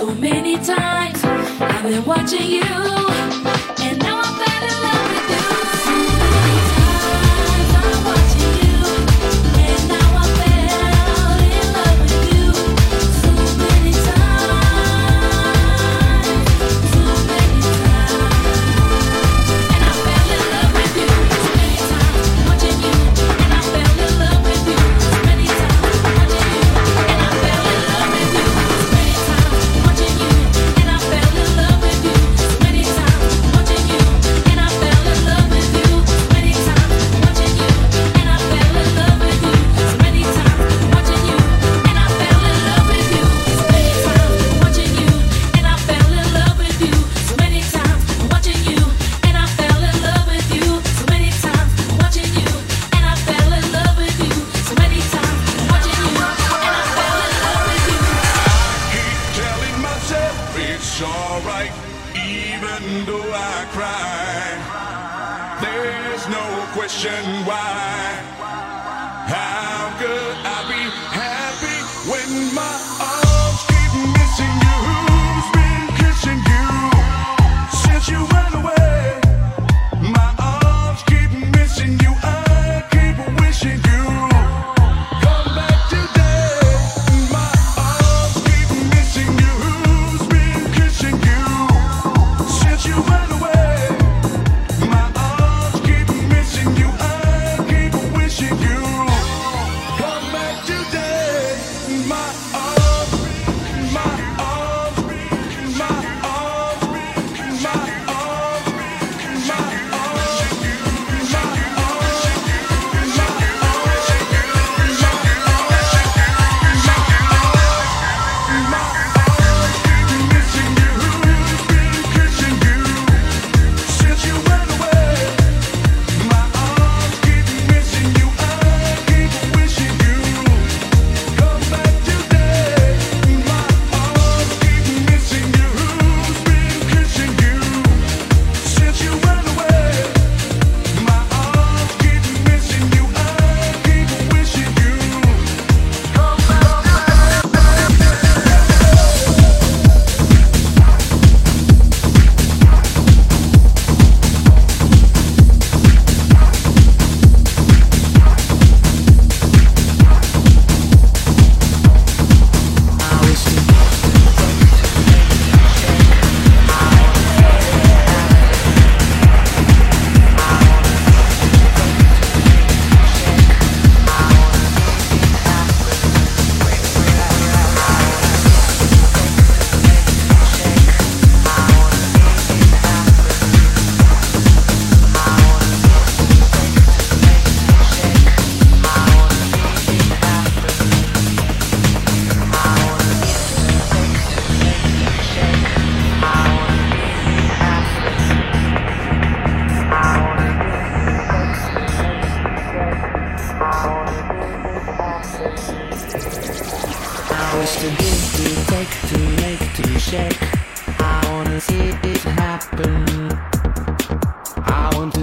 wish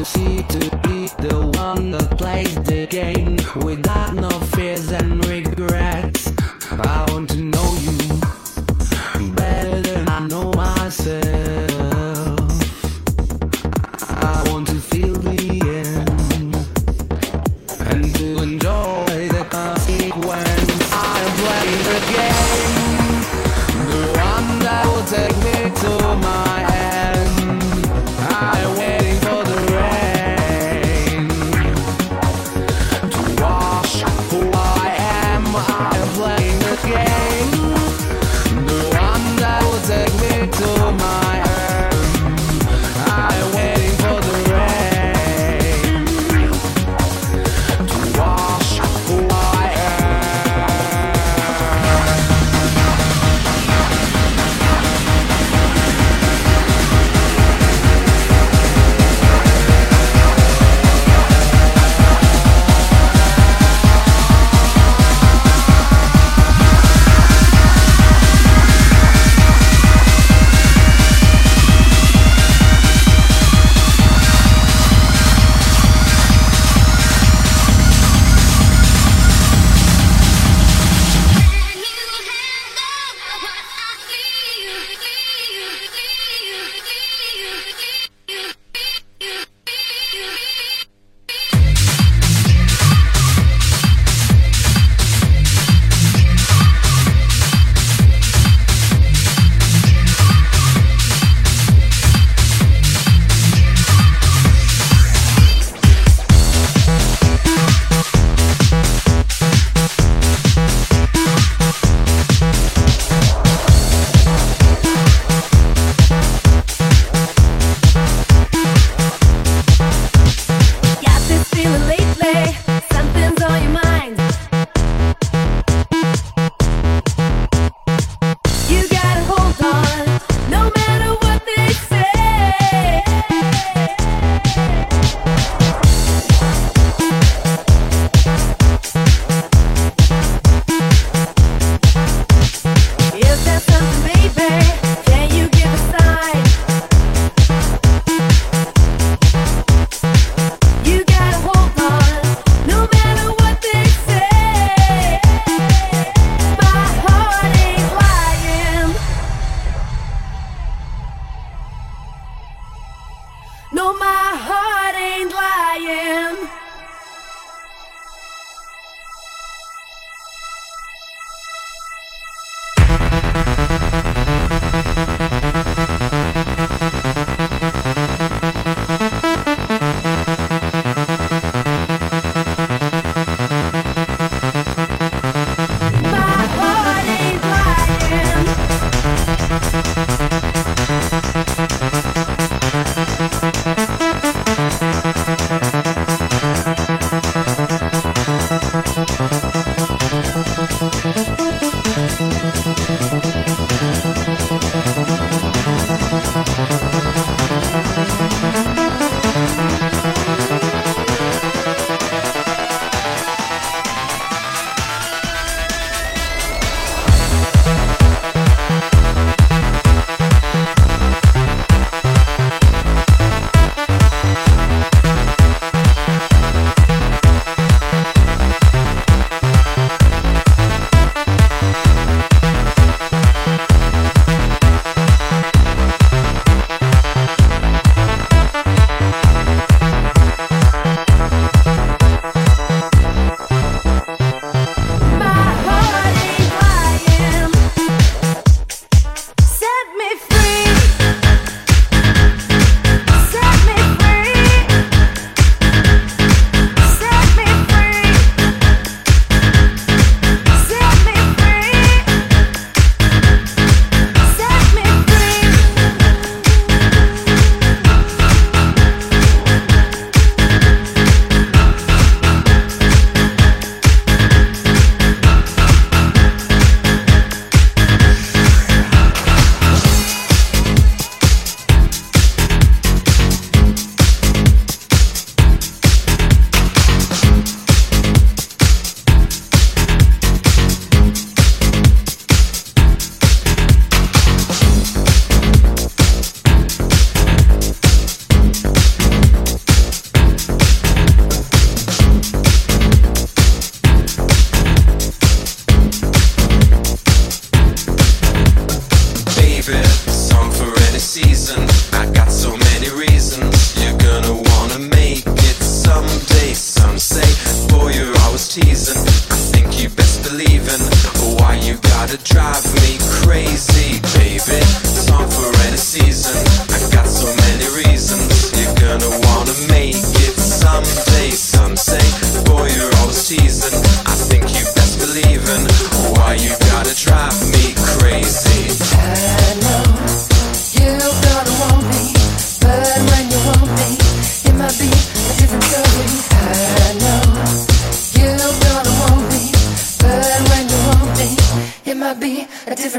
see to be the one that plays the game without no fears and regrets. I want to know you better than I know myself.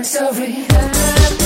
sorry.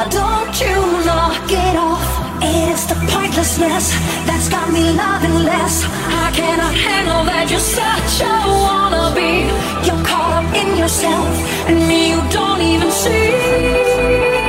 Why don't you knock it off? It's the pointlessness that's got me loving less. I cannot handle that you're such a wannabe. You're caught up in yourself, and me you don't even see.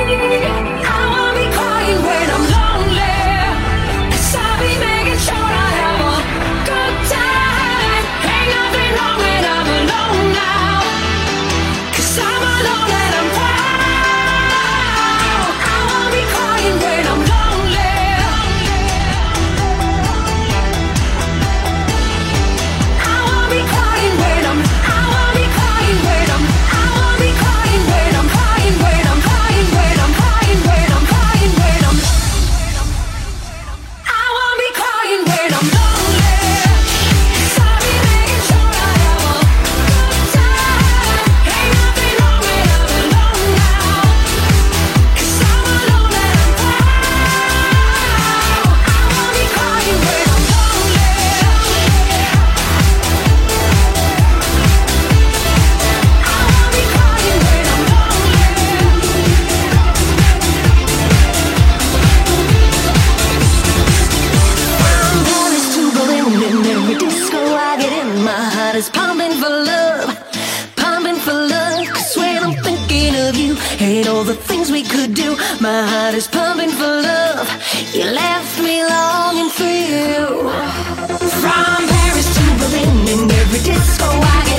My heart is pumping for love. You left me longing for you. From Paris to Berlin and every disco I.